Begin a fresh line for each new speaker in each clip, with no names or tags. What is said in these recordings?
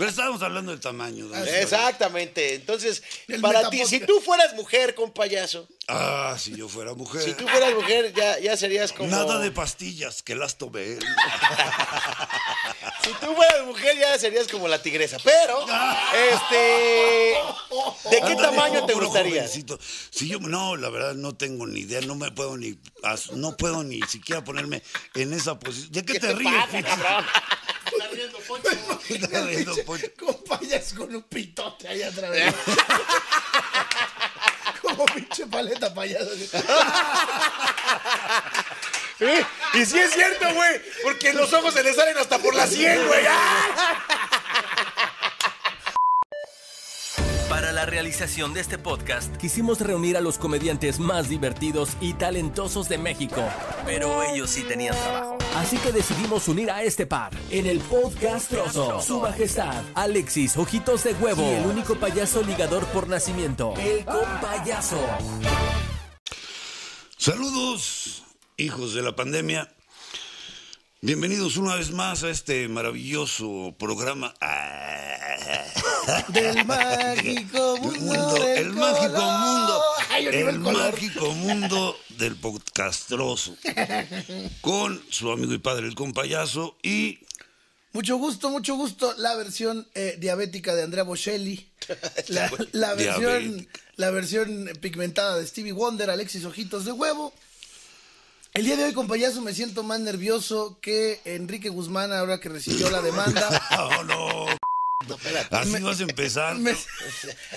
Pero estábamos hablando del tamaño.
Ah, Exactamente. Entonces,
El
para ti, si tú fueras mujer con payaso,
Ah, si yo fuera mujer.
si tú fueras mujer, ya, ya serías como.
Nada de pastillas, que las tomé.
Si tú fueras mujer, ya serías como la tigresa. Pero, este. ¿De qué tamaño te gustaría?
jovencito. Si yo, no, la verdad no tengo ni idea, no me puedo ni, no puedo ni siquiera ponerme en esa posición. ¿De qué, te, ríes?
pasa, cabrón?
Está riendo, Poncho.
Con payas con un pitote ahí atrás. de- Como pinche paleta payaso.
Sí, Y sí es cierto, güey. Porque los ojos se le salen hasta por la sien, güey. ¡Ah!
Para la realización de este podcast quisimos reunir a los comediantes más divertidos y talentosos de México, pero ellos sí tenían trabajo. Así que decidimos unir a este par en el podcast Trozo. Su majestad, Alexis Ojitos de Huevo, y el único payaso ligador por nacimiento, el compayaso.
Saludos, hijos de la pandemia. Bienvenidos una vez más a este maravilloso programa.
Del mágico mundo. Del
el mágico
color.
mundo,
Ay,
el mágico mundo del podcastroso, con su amigo y padre el compayaso y
Mucho gusto, mucho gusto. La versión eh, diabética de Andrea Bocelli. La, la versión, la versión pigmentada de Stevie Wonder, Alexis Ojitos de Huevo. El día de hoy, con payaso, me siento más nervioso que Enrique Guzmán ahora que recibió la demanda.
oh no, así vas a empezar.
Me,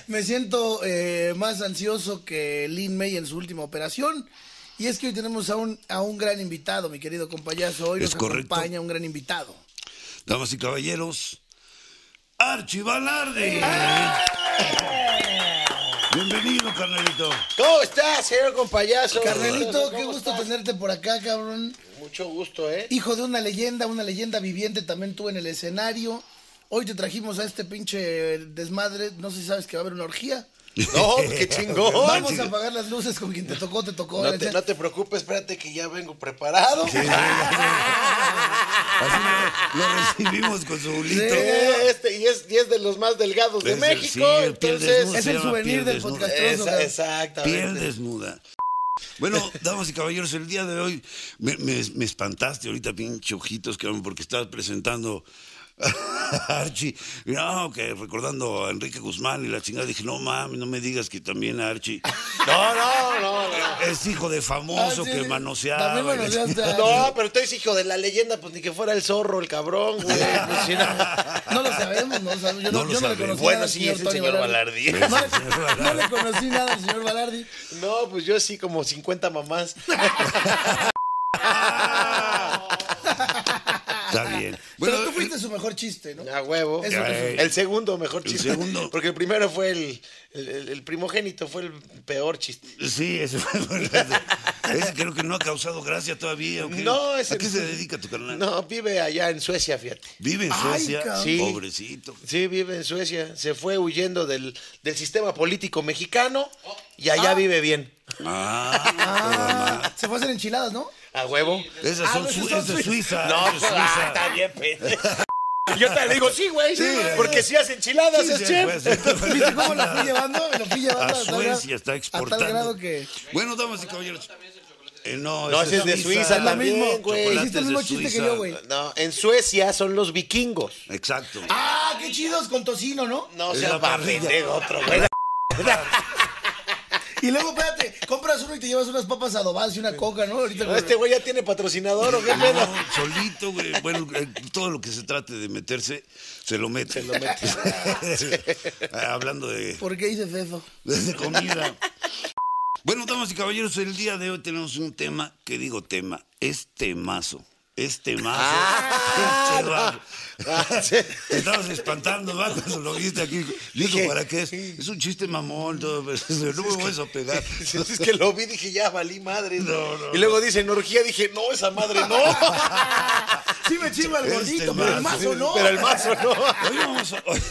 me siento eh, más ansioso que Lin May en su última operación. Y es que hoy tenemos a un, a un gran invitado, mi querido compayazo. Hoy
Es
nos
correcto.
acompaña un gran invitado.
Damas y caballeros, Archie Balarde. Bienvenido, carnalito.
¿Cómo estás, señor compayaso?
Carnelito, qué
¿Cómo
gusto
estás?
tenerte por acá, cabrón.
Mucho gusto, ¿eh?
Hijo de una leyenda, una leyenda viviente, también tú en el escenario. Hoy te trajimos a este pinche desmadre. No sé si sabes que va a haber una orgía.
No, qué chingón.
Vamos a apagar las luces con quien te tocó, te tocó.
No te, no te preocupes, espérate que ya vengo preparado.
Así lo, lo recibimos con su bulito.
Eh, Este, y, es, y es de los más delgados de
Es
México.
sí,
entonces.
Es el souvenir del podcast.
Esa-
Piel
exactamente.
desnuda. Bueno, damas y caballeros, el día de hoy me, me- me espantaste ahorita, pinche ojitos, cabrón, porque estabas presentando Archie. No, que recordando a Enrique Guzmán y la chingada, dije, no mames, no me digas que también Archie
No, no, no, no.
es hijo de famoso
Ah, sí,
que manoseaba.
No, pero tú eres hijo de la leyenda, pues ni que fuera el zorro, el cabrón, güey. Pues, si no-
No lo sabemos, no sabemos. Yo no,
No lo
yo no le
sabemos.
conocí
Bueno,
nada
sí, es el señor Balardi.
No, le- no le conocí nada al señor Balardi.
No, pues yo sí, como 50 mamás.
Está bien. Bueno,
fuiste su mejor chiste, ¿no?
A huevo.
Eso
que
el segundo mejor
El
chiste.
segundo.
Porque el primero fue el, el, el- el primogénito, fue el peor chiste.
Sí, ese, ese creo que no ha causado gracia todavía. ¿o qué?
No, ese-
¿A qué se dedica tu carnal?
No, vive allá en Suecia, fíjate.
Vive en Suecia.
Sí.
pobrecito.
Sí, vive en Suecia. Se fue huyendo del, del sistema político mexicano y allá vive bien.
Ah,
Ah, se fue a hacer enchiladas, ¿no?
A huevo.
esas
Ah,
son,
no,
su-
son
es Suiza.
No,
es
pues, ah,
Suiza.
está bien, pendejo. Yo te digo, sí, güey.
Sí,
porque si hace enchiladas,
Sí,
es
sí,
chef.
pues,
¿Viste cómo la fui llevando? Me lo fui llevando
A Suecia está
A
exportando.
tal grado que...
Bueno, damas y caballeros. eh, no,
No,
ese
ese es de Suiza,
la
también,
misma,
güey.
Hiciste el
de
mismo chiste que
Suiza.
yo, güey.
No, en Suecia son los vikingos.
Exacto.
Ah, qué chidos con tocino, ¿no?
No
Es la parrilla.
pendejo, otro, güey.
Y luego, espérate, compras uno y te llevas unas papas adobadas y una coca, ¿no? Ahorita
No, Este güey ya tiene patrocinador, ¿o qué pedo?
No, solito, güey. Bueno, eh, todo lo que se trate de meterse, se lo mete. Se lo mete. Hablando de,
¿Por qué dices eso?
de comida. Bueno, damas y caballeros, el día de hoy tenemos un tema, que digo tema, es temazo. Es temazo.
Ah,
Che.
Ah.
Te estabas espantando, ¿va? Cuando lo viste aquí. ¿Y eso para qué es? Es un chiste mamón, todo, pero no me voy a pegar.
Es que lo vi, dije, ya valí madre.
No, no,
y luego dice orgía, dije, no, esa madre no.
Sí me chiva el
Este
gordito, pero el
mazo,
mazo no.
Pero el mazo no.
Hoy vamos, a, hoy,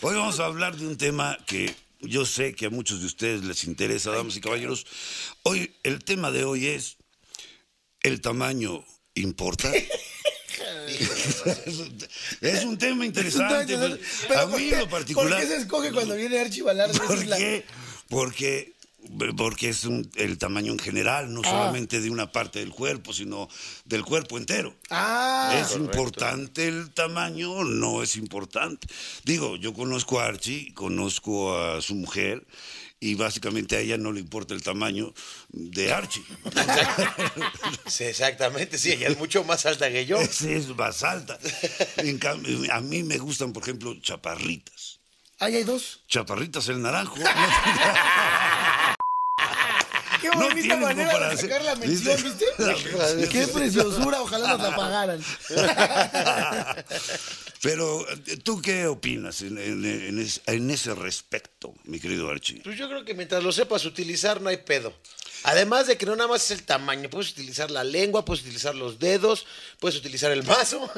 hoy vamos a hablar de un tema que yo sé que a muchos de ustedes les interesa, damas y caballeros. Hoy, el tema de hoy es, ¿el tamaño importa? es un tema interesante. Pues,
pero
a
¿por
mí
qué-
en lo particular.
¿Por qué se escoge cuando viene Archie Balardo? Esa
¿Por qué? Porque, porque es un- el tamaño en general, no solamente de una parte del cuerpo, sino del cuerpo entero.
Ah,
¿Es importante el tamaño no es importante? Digo, yo conozco a Archie, conozco a su mujer y básicamente a ella no le importa el tamaño de Archie.
Sí, exactamente, sí, ella es mucho más alta que yo.
Esa es más alta. En cambio, a mí me gustan, por ejemplo, chaparritas.
ahí hay dos.
Chaparritas el naranjo.
Qué
No
bonita manera
para
de sacar la mención, ¿viste? Qué preciosura, ojalá nos la pagaran.
Pero, ¿tú qué opinas en, en- en es- en ese respecto, mi querido Archie?
Pues yo creo que mientras lo sepas utilizar no hay pedo. Además de que no nada más es el tamaño, puedes utilizar la lengua, puedes utilizar los dedos, puedes utilizar el mazo.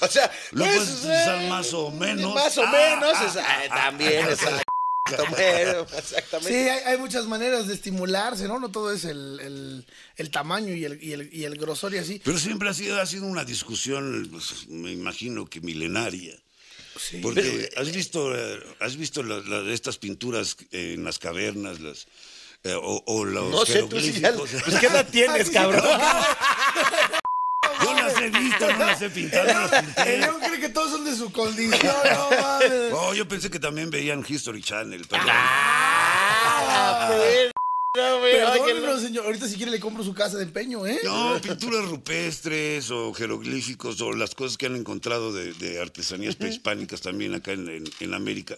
o sea,
Lo
puedes
puedes utilizar más o menos.
Más o
Ah,
menos,
ah,
es- ah, también, exacto. Bueno,
Sí, hay, hay muchas maneras de estimularse, ¿no? No todo es el, el- el tamaño y el, y, el, y el grosor y así.
Pero siempre ha sido, ha sido una discusión, pues, me imagino que milenaria.
Sí.
Porque has visto, eh, has visto la- la- estas pinturas en las cavernas, las, eh, o, o los
No sé, tú sí ya-. Pues, ¿qué edad tienes, cabrón?
Yo las he visto, no las he pintado, no las
El. León cree que todos son de su condición, no mames.
Oh, yo pensé que también veían History Channel. Pero...
Ah, güey, no.
señor. Ahorita si quiere le compro su casa de empeño, ¿eh?
No, pinturas rupestres o jeroglíficos o las cosas que han encontrado de, de artesanías prehispánicas también acá en, en- en América,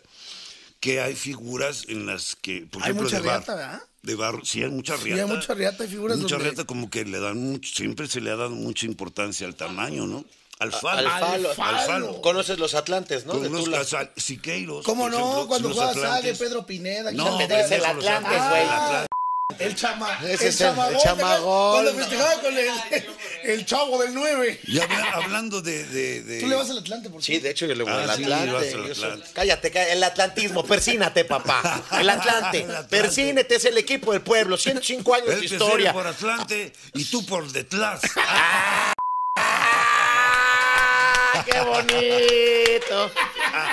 que hay figuras en las que, por
Hay
ejemplo,
mucha
de barro.
riata, ¿verdad?
De barro, sí, hay mucha
Sí,
riata.
hay mucha riata, hay figuras
Mucha
donde-
riata como que le dan mucho, siempre se le ha dado mucha importancia al tamaño, ¿no? Al falo.
Al falo.
Al falo.
Al falo.
Conoces los Atlantes, ¿no?
Con
De Tula.
Siqueiros.
¿Cómo no?
ejemplo,
Cuando Sague,
Atlantes.
Pedro Pineda.
No,
Quítate
es el Atlantes,
Ah,
güey.
El.
El chama.
Ese es el- el
chamagol,
chamagol.
Cuando festejaba con el, el chavo del 9.
Y habla- hablando de, de- de-
Tú le vas al Atlante, por
Sí, de hecho yo le voy
Ah,
al
sí,
Atlante.
al
soy-
Atlante.
Cállate, cá- el atlantismo, persínate, papá. El Atlante.
El Atlante.
Persínate, es el equipo del pueblo. 105 años
Él
de historia.
por Atlante y tú por detrás.
¡Ah, ¡Qué bonito!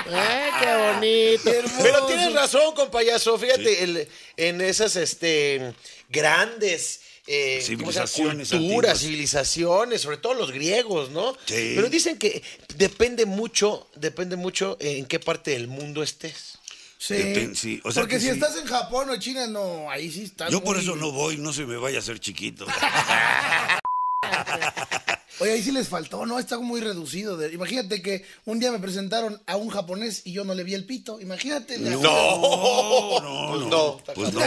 ¡Eh, ¡Qué bonito! Pero tienes razón, compayazo. Fíjate, el- en esas este, grandes eh, culturas,
antiguas.
civilizaciones, sobre todo los griegos, ¿no?
Sí.
Pero dicen que depende mucho, depende mucho en qué parte del mundo estés.
Sí.
Depen- sí, o sea
Porque
que
si
sí.
estás en Japón o China, no, ahí sí estás.
Yo por
muy-
eso no voy, no se me vaya a hacer chiquito.
Oye, ahí sí les faltó, ¿no? Está muy reducido. de- Imagínate que un día me presentaron a un japonés y yo no le vi el pito. Imagínate. la-
No, no,
Pues
no.
no.
Pues no.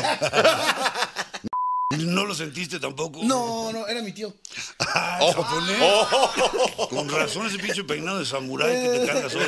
¿No lo sentiste tampoco?
No, no, era mi tío.
Ah, japonés. Con razón ese pinche peinado de samurái que te cargas hoy.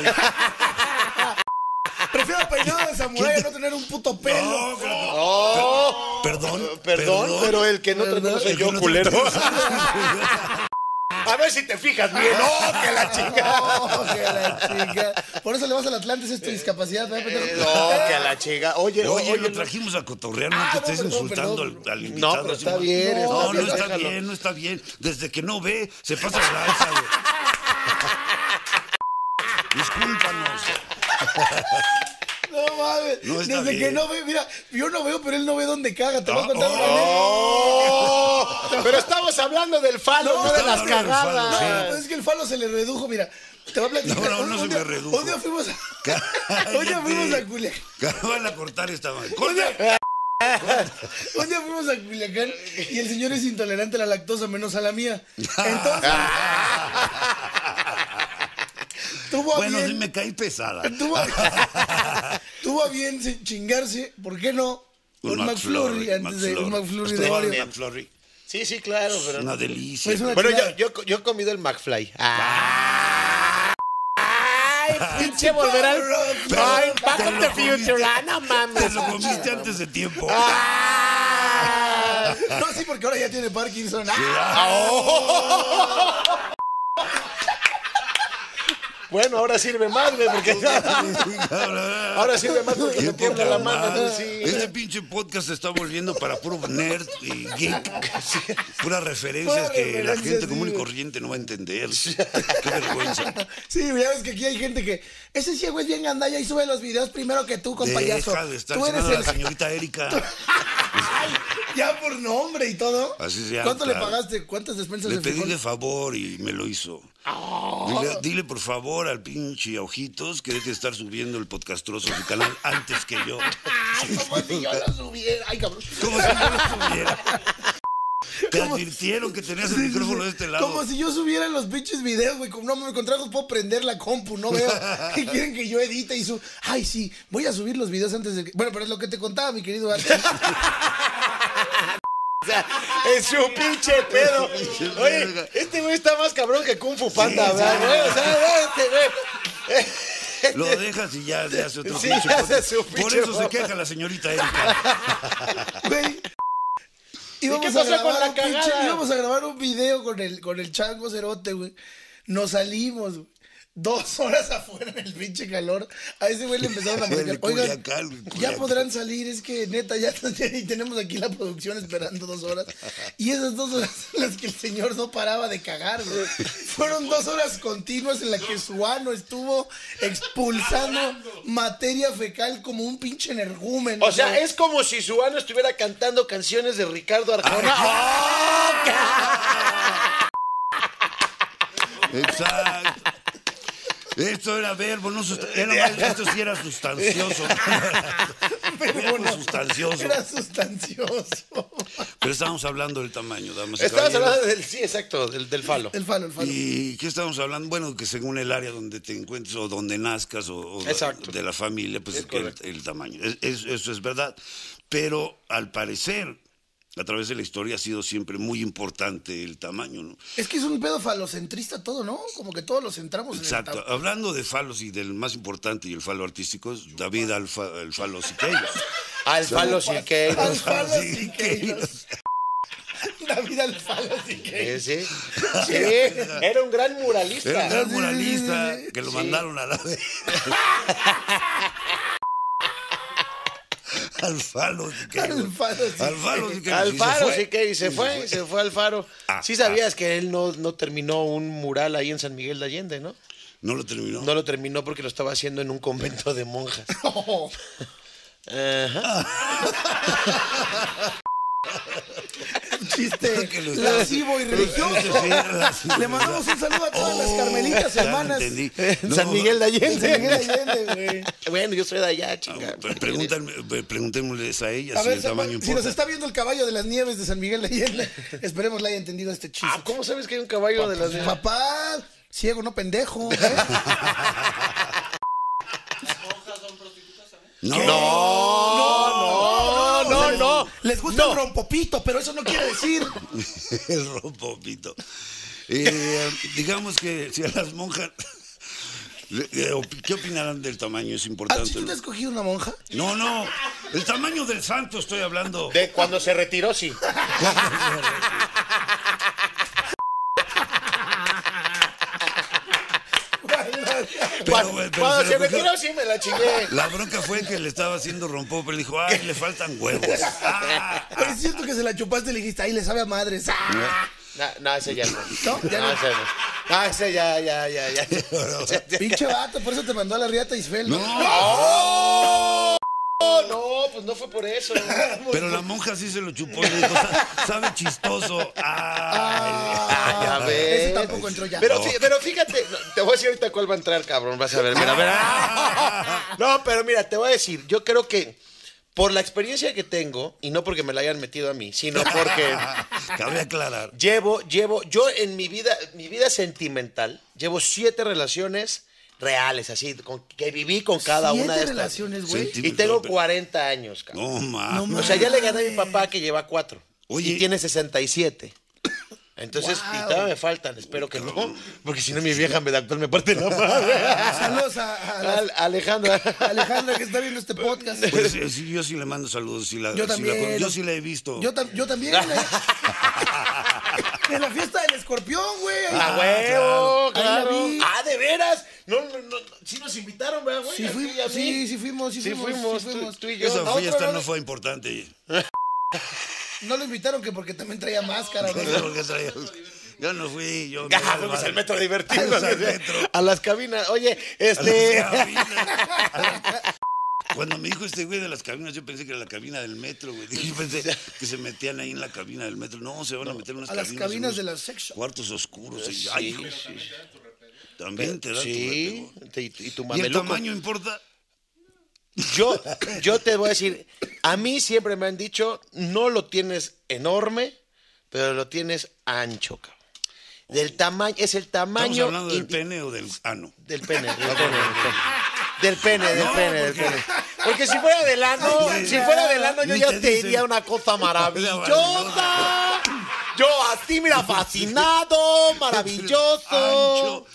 Prefiero peinado de samurái a no tener un puto pelo.
No, claro.
¡Oh!
Perdón,
Perdón, pero el que no te
Perdón.
soy yo,
no te-
culero. A ver si te fijas bien. ¡No, que la chica!
Oh, que la chica. Por eso le vas al Atlantis, es tu discapacidad, ¿verdad, pendejo?
No, que la chica. Oye,
Oye,
oye,
lo trajimos a cotorrear, no
Ah,
que
no,
estés
perdón,
insultando
perdón.
al, al invitado.
No, pero
así,
está bien,
No,
está
no,
bien,
está
déjalo.
bien, no está bien. Desde que no ve, se pasa la alza, güey. Discúlpanos.
No mames.
No, está
Desde que no ve, mira, yo no veo, pero él no ve dónde caga. Te voy a
Ah,
contar una
¡Oh! Pero estamos hablando del falo, no, de las
falo,
cagadas.
No, pues es que el falo se le redujo, mira. Te voy a platicar.
No, no, no se me redujo.
Un día fuimos a, un día fuimos a Culiacán.
Van a cortar esta madre.
Un día fuimos a Culiacán y el señor es intolerante a la lactosa menos a la mía. Entonces. tuvo a
Bueno, sí
bien.
me caí pesada.
Tuvo a, tuvo a bien se- chingarse, ¿por qué no? Un McFlurry antes de un McFlurry de Oreo.
McFlurry.
Sí, sí, claro, pero.
Una delicia.
Es una
Bueno,
chulada.
yo, yo, yo he comido el McFly. ¡Ay, pinche volver al. ¡Ay, Back
te
of
lo
the
comiste-
Future! ¡Ah, no
Te
mames!
lo comiste antes de tiempo.
¡Ah!
No, sí, porque ahora ya tiene Parkinson. ¡Ah!
Bueno, ahora sirve más, güey, porque
Ahora,
sirve más porque me tiembla la mano. Sí.
Este pinche podcast se está volviendo para puro nerd y geek. Puras referencias que la gente
sí,
común y corriente no va a entender. Qué vergüenza.
Sí, ya ves que aquí hay gente que. Ese ciego es bien gandalla y sube los videos primero que tú, compayazo.
Deja de estar
Tú eres el.
la señorita Erika.
Ay, ya por nombre y todo.
Así se llama,
¿Cuánto le pagaste? ¿Cuántas despensas
Le pedí de favor y me lo hizo. Dile, dile, por favor al pinche Ojitos que deje de estar subiendo el podcastroso a su canal antes que yo.
Como si yo lo subiera. Ay, cabrón.
Como si yo lo subiera. Te advirtieron que tenías el micrófono de este lado.
Como si yo subiera los pinches videos, güey. Como no me contrajo, puedo prender la compu, no veo. ¿Qué quieren que yo edite y su. Ay, sí, voy a subir los videos antes de que. Bueno, pero es lo que te contaba, mi querido Archie.
O sea, es su pinche pedo. Oye, este güey está más cabrón que Kung Fu Panda,
Sí,
¿verdad, güey? O sea, este güey.
Lo dejas y ya se hace otro
Sí,
pinche
hace su
Por
pinche
eso se queja la señorita Erika.
Güey. Íbamos
qué
a grabar
con la
un pinche- íbamos a grabar un video con el, con el chango cerote, güey. Nos salimos, güey. Dos horas afuera en el pinche calor. A ese güey le empezaron a marcar. Oigan, ya
Culiacán".
podrán salir. Es que neta, ya y tenemos aquí la producción esperando dos horas. Y esas dos horas en las que el señor no paraba de cagar, güey. Fueron dos horas continuas en las que su ano estuvo expulsando materia fecal como un pinche energúmeno.
O sea,
güey.
es como si su ano estuviera cantando canciones de Ricardo Arjona.
Exacto. Esto era verbo, no era esto sí era sustancioso. Verbo
no.
sustancioso.
Era sustancioso.
Pero estábamos hablando del tamaño, damas caballeros.
hablando del, sí, exacto, del, del falo.
El falo, el falo.
¿Y qué estamos hablando? Bueno, que según el área donde te encuentres o donde nazcas o, o
Exacto.
de la familia, pues
Es
que el, el tamaño. Es- es- eso es verdad. Pero al parecer, a través de la historia ha sido siempre muy importante el tamaño, ¿no?
Es que es un pedo falocentrista todo, ¿no? Como que todos lo centramos en
Exacto.
el tamaño.
Hablando de falos y del más importante y el falo artístico es David Alfa, el falo Siqueiros.
Al falo Siqueiros.
Alfalo
Sí,
Siqueiros. David Alfalo
Sí,
Siqueiros.
sí. Sí, era un gran muralista.
Era un gran
sí,
muralista
sí, sí.
que lo
Sí.
mandaron a la vez. Al falo Siqueiros.
Al falo Siqueiros.
Al falo Siqueiros.
Al
Y se
faro,
fue.
sí que y se fue, se fue al faro.
Ah,
sí sabías que él no, no terminó un mural ahí en San Miguel de Allende, ¿no?
No lo terminó.
No lo terminó porque lo estaba haciendo en un convento de monjas.
Oh,
Ajá.
chiste lascivo y religioso. Le mandamos un saludo a todas las
Oh,
carmelitas hermanas.
No,
San Miguel de
San Miguel
Allende.
Allende, güey.
Bueno, yo soy de allá, chica.
pre- Preguntémosles a ella
A
si
ver,
el tamaño
si nos está viendo el caballo de las nieves de San Miguel de Allende, esperemos le haya entendido este chiste.
Ah, ¿cómo sabes que hay un caballo de las
Papá, ciego, no pendejo. ¿eh?
No,
no.
Les gusta
No.
el rompopito, pero eso no quiere decir.
el rompopito. Eh, digamos que si a las monjas. eh, ¿Qué opinarán del tamaño? Es
¿Ah,
importante.
si tú te has escogido una monja?
No, no. El tamaño del santo estoy hablando.
De cuando se retiró, sí.
Pero,
Cuando,
güey, pero
cuando
se
retiró, sí me la chingué.
La bronca fue que le estaba haciendo rompó, pero dijo, ay, le faltan huevos. Ah,
Pero es cierto que se la chupaste y le dijiste, ay, le sabe a madres. ¡Ah!
No, no, ese ya no.
¿No? Ya no.
ese no. No, ese ya, ya, ya, ya.
Pinche vato, por eso te mandó a la riata Isfel. ¿no?
¡Oh! No, pues no fue por eso.
pero la monja sí se lo chupó y le dijo, "Sa- sabe chistoso. Ay.
Ah, ves.
Ese tampoco entró ya.
Pero, fí- pero fíjate, te voy a decir ahorita cuál va a entrar, cabrón. Vas a ver, mira, mira. No, pero mira, te voy a decir, yo creo que por la experiencia que tengo, y no porque me la hayan metido a mí, sino porque
Cabe aclarar.
llevo, llevo, yo en mi vida, mi vida sentimental, llevo siete relaciones reales, así, con- que viví con cada una de estas.
relaciones, güey.
Y tengo 40 años, cabrón.
No mames.
O sea, ya le gané a mi papá que lleva cuatro.
Oye.
Y tiene 67. Entonces, y todavía me faltan, espero que no, porque si no mi vieja me da actual me parte la madre.
Saludos a, a
Alejandra.
Alejandra que está viendo este podcast.
Pues, eh, sí, yo sí le mando saludos. sí la-
Yo
sí la
también.
yo sí la he visto.
Yo, tam- yo también. En la, en la fiesta del escorpión, güey.
¡A
Ahí-
huevo! ¡Claro!
vi.
¡Ah, de veras! No, no, no. Sí nos invitaron, ¿verdad, güey?
Sí, fui-
mí.
sí, sí fuimos, sí
Sí
fuimos,
fuimos,
sí
tú-
fuimos.
tú y yo.
Esa
A
fiesta no- fue importante.
No lo invitaron que porque también traía máscara. ¿no?
Porque traía- Yo no fui, yo.
Ya,
me vale
fuimos al metro divertido.
Al metro.
A las cabinas. Oye,
A las
este.
cabinas. A las- Cuando me dijo este güey de las cabinas, yo pensé que era la cabina del metro, güey. Dije, Yo pensé que se metían ahí en la cabina del metro. No, se van a meter en unas
a las
cabinas.
cabinas
unos
de la sex.
Cuartos oscuros. y-
Sí,
ay,
sí.
También te da
Sí.
tu
te- Y, tu
¿Y el tamaño importa?
Yo, yo te voy a decir, a mí siempre me han dicho, no lo tienes enorme, pero lo tienes ancho, cabrón. Del tamaño, es el
¿Estamos
tamaño
hablando del pene o del ano?
del pene, del pene, del pene. Del pene, del
No,
pene, del
porque-
pene. Porque si fuera del ano,
Ay,
si fuera del ano, yo ya
te
diría una cosa maravillosa. Yo así, mira, fascinado, maravilloso.
Ancho,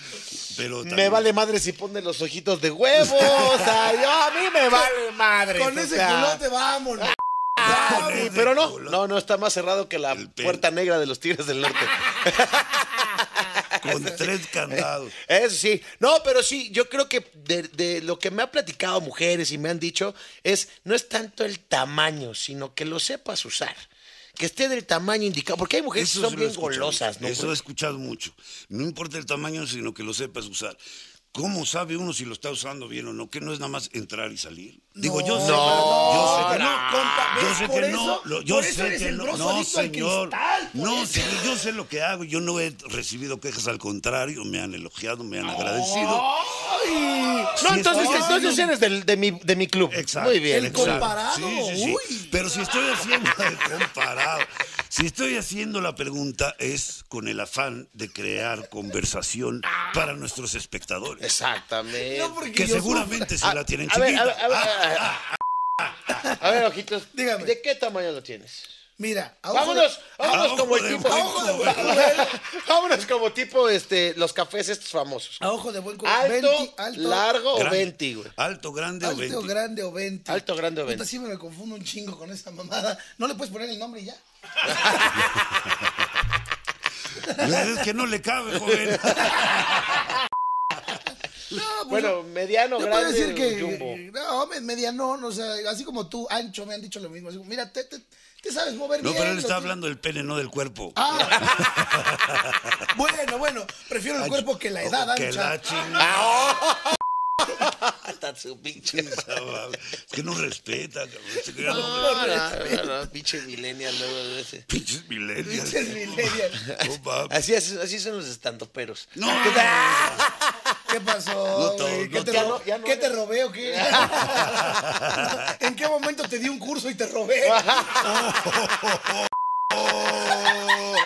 pero
Me vale madre si pone los ojitos de huevo. O sea, yo a mí me vale madre.
Con ese
sea.
culote, vámonos.
Ah, sí, pero no, no, no, está más cerrado que la puerta negra de los Tigres del Norte.
Con tres candados.
Eso sí. No, pero sí, yo creo que de, de lo que me han platicado mujeres y me han dicho es, no es tanto el tamaño, sino que lo sepas usar. Que esté del tamaño indicado. Porque hay mujeres que
Eso
son
lo he
bien golosas, ¿no?
Eso he escuchado mucho. No importa el tamaño, sino que lo sepas usar. ¿Cómo sabe uno si lo está usando bien o no? Que no es nada más entrar y salir. Digo, yo sé,
No,
yo sé que
no, compa,
yo sé que
eso-
no. yo sé que no. No, señor.
cristal,
No, señor, yo sé lo que hago. Yo no he recibido quejas al contrario. Me han elogiado, me han agradecido.
Ay,
Sí,
no, entonces, entonces eres del- de, mi, de mi club.
Exacto.
Muy bien.
El
exacto.
comparado,
Sí, sí, sí.
uy.
Pero si estoy haciendo el comparado, si estoy haciendo la pregunta es con el afán de crear conversación para nuestros espectadores.
Exactamente.
No, porque
Que seguramente se la tienen
A ver, a ver,
chiquita.
a ver, a ver, a ver, ojitos.
Dígame.
¿De qué tamaño lo tienes?
Mira, a ojo
Vámonos,
de-
vámonos
a
como
ojo
el
de
tipo.
buen.
Vámonos como tipo este, los cafés estos famosos.
A ojo de buen
Alto,
20, alto,
largo o
Grande.
20, güey.
Alto, grande o
alto,
20.
grande o 20.
Alto, grande o
Puta,
20.
siempre me confundo un chingo con esa mamada. ¿No le puedes poner el nombre y ya?
Es que no le cabe, joven.
No, pues
Bueno, mediano,
yo puedo
grande
decir que,
o jumbo.
no, me- medianón, o sea, así como tú, ancho, me han dicho lo mismo. Así como, mira, te, te, te sabes mover
No,
bien.
pero él está hablando del pene, no del cuerpo.
Ah. bueno, bueno, prefiero el cuerpo que la edad
Que
ancha.
la chingada.
Hasta su pinche.
Es que no respeta, cabrón. No
No, no, no, no, pinche millennial. luego de ese.
Pinches millennials.
Pinches millennials.
No.
Así, así son los estandoperos.
No,
¿Qué pasó?
No?
¿Qué, te,
todo.
ro-
Ya no- ya no
¿qué te
eres-
robé o qué? ¿En qué momento te di un curso y te robé?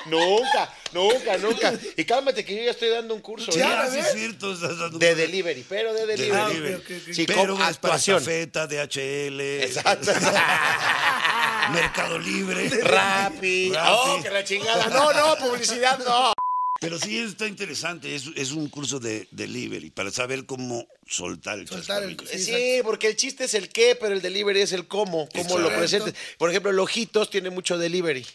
Nunca, nunca, nunca. Y cálmate que yo ya estoy dando un curso
Ya,
¿eh?
sí es cierto. estás dando-
de delivery, pero de
de
delivery.
Ah,
delivery.
ok, ok, ok.
Sí,
Pero
con actuación.
Zafeta, DHL,
Exacto.
Mercado Libre.
Rappi.
Rappi.
Oh, que la chingada. No, no, publicidad no.
Pero sí está interesante, es, es un curso de delivery para saber cómo soltar el
Soltar el-. Sí,
Sí, porque el chiste es el qué, pero el delivery es el cómo, cómo lo presentes. Por ejemplo, el Ojitos tiene mucho delivery,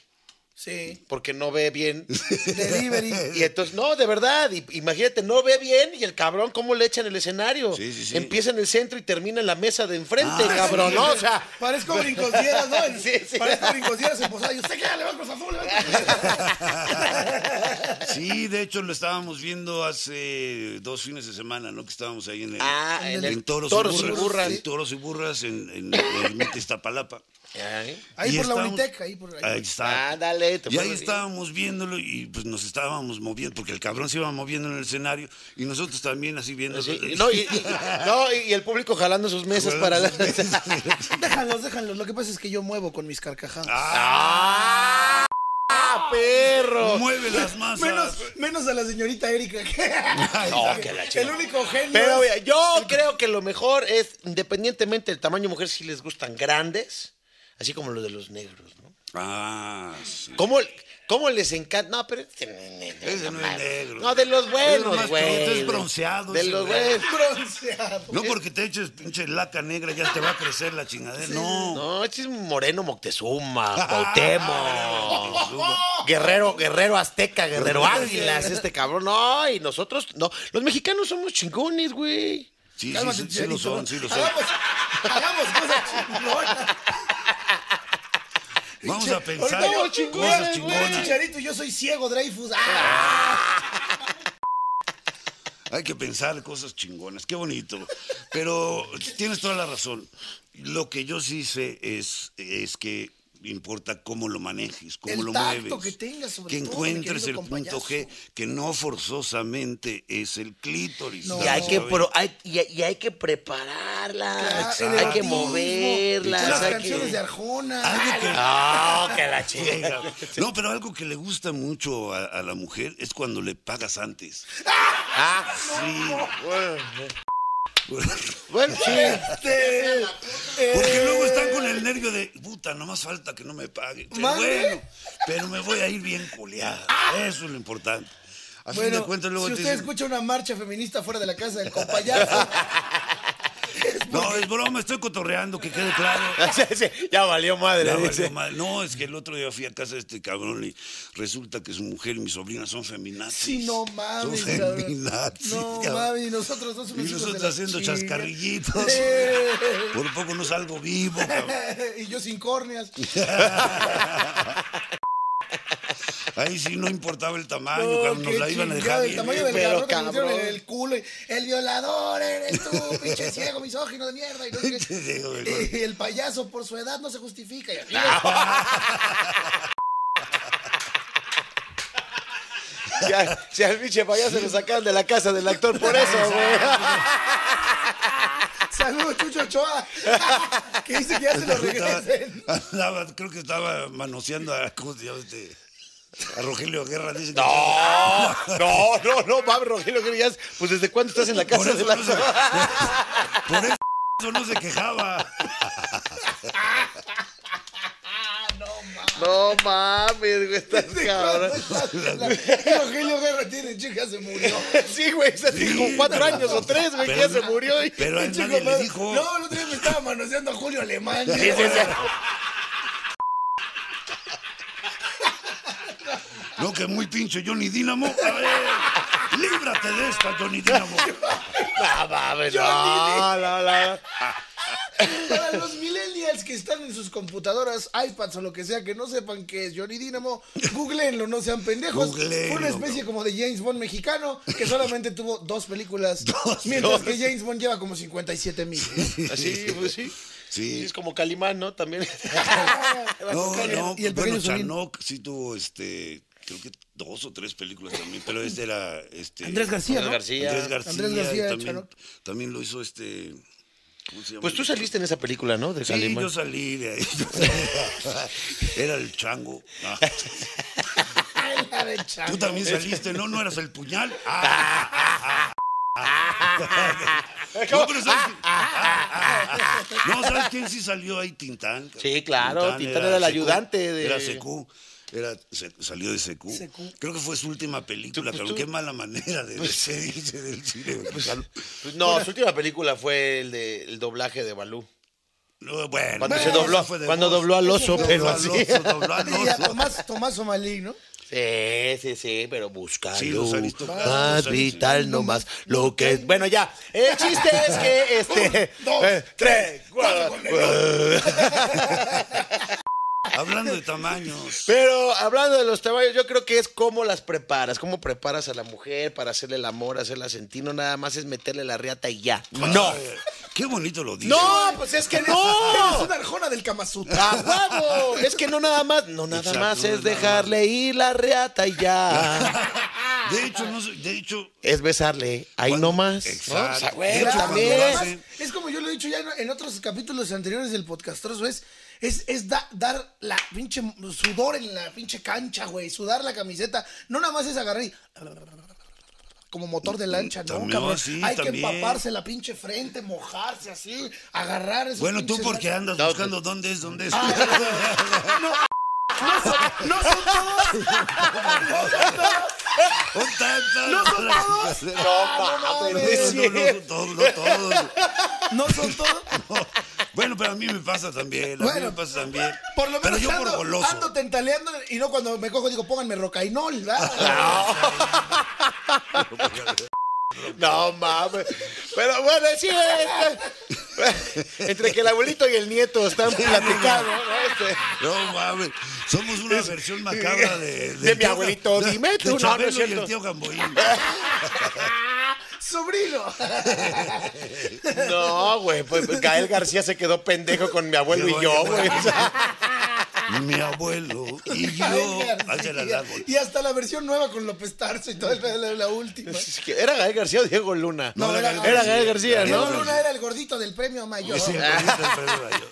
Sí.
porque no ve bien.
Delivery.
Y entonces, no, de verdad, y- imagínate, no ve bien y el cabrón, ¿cómo le echan el escenario?
Sí, sí, sí.
Empieza en el centro y termina en la mesa de enfrente,
Ah,
cabrón,
sí.
¿no? O sea,
Parezco brincosieras, ¿no? En-
Sí, sí.
Parezco brincosieras en posada. Sé que ya le va a Cruz Azul, le.
Sí, de hecho lo estábamos viendo hace dos fines de semana, ¿no? Que estábamos ahí en el,
Ah, en el
Toros,
Toros
y
y
Burras. En Toros y Burras en, en, en Iztapalapa.
Ahí
Y
por la Unitec, ahí por ahí.
Ahí está.
ándale. te
Y ahí estábamos viéndolo y pues nos estábamos moviendo, porque el cabrón se iba moviendo en el escenario y nosotros también así viendo.
Sí, no, y, y- no, y el público jalando sus mesas para la...
Déjalos, déjalos. Lo que pasa es que yo muevo con mis carcajadas.
¡Ah! perro!
Mueve las masas.
Menos, menos a la señorita Erika.
No, que la
El único genio.
Pero
es-
mira, yo creo que lo mejor es, independientemente del tamaño mujer, si les gustan grandes, así como lo de los negros, ¿no?
Ah, sí.
¿Cómo, ¿Cómo les encanta? No, pero.
Ese no es negro.
No, de los
Es
buenos, güey.
es bronceado
De los buenos.
Bronceado.
No porque te eches pinche laca negra ya te va a crecer la chingadera. No.
No, este es Moreno Moctezuma, Cuauhtémoc, Guerrero, Guerrero Azteca, Guerrero Águilas, este cabrón. No, y nosotros, no. Los mexicanos somos chingones, güey.
Sí, sí,
Cálmate,
sí, sí lo son,
¿no?
sí lo son.
Hagamos, hagamos cosas chingonas.
Vamos a pensar cosas
chingonas, güey,
chingonas.
Chicharito, yo soy ciego, Dreyfus. ¡Ah!
Hay que pensar cosas chingonas, qué bonito. Pero tienes toda la razón. Lo que yo sí sé es, es que importa cómo lo manejes, cómo
El
lo
tacto
mueves.
que tengas, sobre
que
todo,
encuentres el punto G, que no forzosamente es el clítoris.
No.
Y hay que, pro- hay- y, y hay que prepararlas,
Claro,
hay que moverlas.
Las
hay
canciones
que...
de Arjona.
Algo que-
Ah, que la chinga.
No, pero algo que le gusta mucho a, a la mujer es cuando le pagas antes.
Ah,
Sí.
bueno, sí.
Este,
Porque luego están con de, puta, no más falta que no me pague. Pero
Mande.
bueno, pero me voy a ir bien coleada. Eso es lo importante. A fin de
Bueno,
cuentas luego
si
te
usted
dicen,
escucha una marcha feminista fuera de la casa del compayazo,
no, es broma, estoy cotorreando, que quede claro.
Ya valió madre.
Ya valió madre. No, es que el otro día fui a casa de este cabrón y resulta que su mujer y mi sobrina son feminazis.
sí, no mames.
Son feminazis.
No mames, nosotros dos
Y
somos de
nosotros haciendo chascarrillitos.
Eh,
Por poco no salgo vivo, cabrón.
y yo sin córneas.
Ahí sí no importaba el tamaño,
No,
cabrón, nos la iban a dejar
El
bien.
tamaño del
Pero,
cabrón en el culo. y, El violador eres tú, pinche ciego, misógino de mierda. Y, no sé qué. Y el payaso por su edad no se justifica. Y así,
Ya, si al pinche payaso lo sacaron de la casa del actor por eso, güey.
Saludos, Chucho Ochoa. que dice que ya se lo regresen.
Estaba- andaba- creo que estaba manoseando a, ¿cómo se llama este? A Rogelio Guerra. Dice que-
No, no, no, no, mames, Rogelio Grillas. Pues desde cuándo estás en la
Por
casa
eso
del
no se-. Por eso no se quejaba.
No mames, güey, estás cabrón.
La- Rogelio Guerra tiene chica, se murió.
Sí, güey, se hace como cuatro años o tres, güey, que ya se murió. y-
Pero a él
Chico,
nadie le
madre.
dijo.
No, el otro día me estaba manoseando a Julio Alemán.
Sí, sí, sí.
No, que muy pinche Johnny Dínamo. A ver, líbrate de esta, Johnny Dínamo.
No mames, no, no, no.
Para los millennials que están en sus computadoras, iPads o lo que sea, que no sepan qué es Johnny Dynamo, googleenlo, no sean pendejos.
Googleenlo,
Fue una especie como de James Bond mexicano que solamente tuvo dos películas, mientras que James Bond lleva como 57 mil.
Así, pues sí.
Sí.
Es como Calimán, ¿no? También.
No, no,
y el
bueno. Chanok sí tuvo, este, creo que dos o tres películas también, pero este era, este...
Andrés García, ¿no?
Andrés García.
Andrés García,
Andrés García,
también, también lo hizo este... ¿Cómo se llama?
Pues tú saliste en esa película, ¿no? De
Sí,
Calimán.
yo salí de ahí. Era el chango. Ah. Tú también saliste, ¿no? ¿No eras el puñal? Ah, ah, ah, ah. No, pero ¿sabes quién? Ah, ah, ah. No, ¿sabes quién sí salió ahí? Tintán.
Sí, claro, Tintán era el
CQ,
ayudante de-
Era CQ. Era, se- salió de CQ. Creo que fue su última película,
Tú-
pero
tú-
qué mala manera de despedirse del cine. mexicano.
Pues no, su última película fue el de el doblaje de Balú.
No, bueno,
Cuando
bueno,
se dobló,
eso fue de
cuando
voz.
dobló al oso,
Dobló
pero
al
así.
oso, dobló al oso.
Tomás, Tomás Omalí, ¿no?
Sí, sí, sí, pero busca
Sí, los
más vital nomás lo que es. Bueno, ya. El chiste es que este.
dos,
eh, tres, cuatro.
Hablando de tamaños.
Pero hablando de los tamaños, yo creo que es cómo las preparas, cómo preparas a la mujer para hacerle el amor, hacerla sentir, no nada más es meterle la riata y ya. No.
Ay, Qué bonito lo dices.
No, pues es que
Es
no.
una arjona del Kama Sutra.
¡A huevo! Es que no nada más, no nada
Exacto,
más
no
es
es nada
dejarle ir la riata y ya.
De hecho, no sé- de hecho,
Es besarle, ahí nomás.
Exacto.
¿no? O sea, güey,
De hecho,
también.
hacen-
es como yo lo he dicho ya en, en otros capítulos anteriores del podcastroso, es, es, es da- dar la pinche sudor en la pinche cancha, güey, sudar la camiseta. No nada más es agarrar y... Como motor de lancha, ¿no,
También,
cabrón?
sí,
Hay
también.
que empaparse la pinche frente, mojarse así, agarrar esos
bueno, tú porque andas
No,
buscando dónde es, dónde es.
No, No son todos.
Un tanto.
No son todos.
No,
Ah, no
no
No, no, no son todos, no todos.
No son todos.
Bueno, pero a mí me pasa también. A mí
Bueno,
me pasa también.
Por lo
pero
menos
yo
ando,
por goloso.
ando tentaleando y no cuando me cojo digo, pónganme rocainol, ¿verdad?
No mames. Pero bueno, sí. este, entre que el abuelito y el nieto están platicando, ¿no? Este,
No mames, somos una versión macabra de,
De mi
tío-
abuelito,
de-
dime tú,
de
no, no es
y el tío Gamboín.
Sobrino.
No, güey, pues Gael García se quedó pendejo con mi abuelo y yo, güey.
Mi abuelo y yo. La largo.
y hasta la versión nueva con López Tarso y todo, la, la- la última.
¿Era Gael García o Diego Luna?
No, era Gael
Era Gael García,
Diego
¿no?
Luna era el gordito del premio mayor.
Sí, el gordito del premio mayor.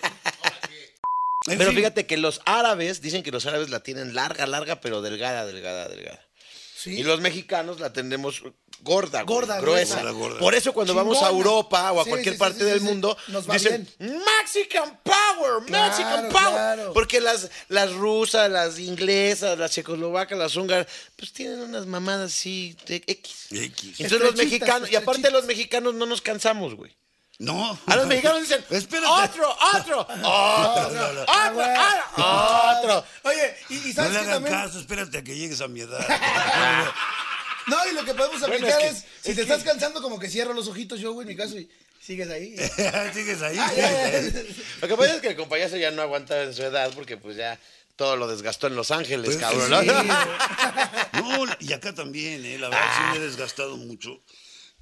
En
Pero
fin,
fíjate que los árabes, dicen que los árabes la tienen larga, larga, pero delgada, delgada, delgada.
Sí.
Y los mexicanos la tenemos gorda, güey,
Gorda,
gruesa.
gorda. Gorda.
Por eso cuando vamos a. Europa o a
Sí,
cualquier
sí,
parte del mundo,
Nos
dicen Mexican Power, Mexican
Claro,
Power.
claro.
Porque las, las rusas, las inglesas, las checoslovacas, las húngaras, pues tienen unas mamadas así de X.
X.
Entonces los mexicanos, y aparte los mexicanos no nos cansamos, güey.
No.
A los mexicanos dicen,
Espérate.
otro, otro, otro,
no, no.
Ah,
otro, otro.
Oye, y, y
No
sabes
le
que
hagan
también.
caso, espérate a que llegues a mi edad.
No, y lo que podemos
Bueno,
aplicar
es
es,
que-
si te estás cansando, como que cierro los ojitos yo, güey, en mi caso, y sigues ahí.
Sigues ahí.
Ah, ya, ya, ya.
Lo que pasa es que el compañero ya no aguanta en su edad porque pues ya todo lo desgastó en Los Ángeles,
Pues,
cabrón.
sí.
¿no?
No, y acá también, ¿eh? la verdad sí me he desgastado mucho.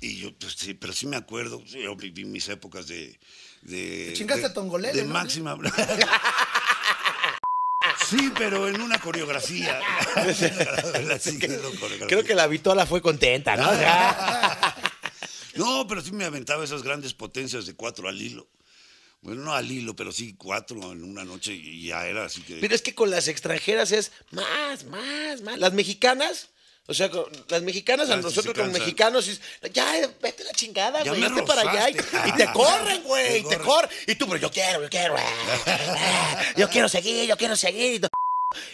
Y yo, pues sí, pero sí me acuerdo, sí, yo viví mis épocas de. de
Te chingaste
de-
a Tongolele,
De
¿no?
máxima. Sí, pero en una coreografía. La siguiendo coreografía.
Creo que la vitola fue contenta, ¿no?
No, pero sí me aventaba esas grandes potencias de cuatro al hilo. Bueno, no al hilo, pero sí cuatro en una noche y ya era así que.
Pero es que con las extranjeras es más, más, más. Las mexicanas, o sea, con- las mexicanas a
Ah, sí,
nosotros como
cansan.
mexicanos, ya, vete la chingada, güey, vete para allá. Y, y te corren, güey, y
Te
te corren. Y tú, pero yo quiero, yo quiero. Yo quiero seguir, yo quiero seguir.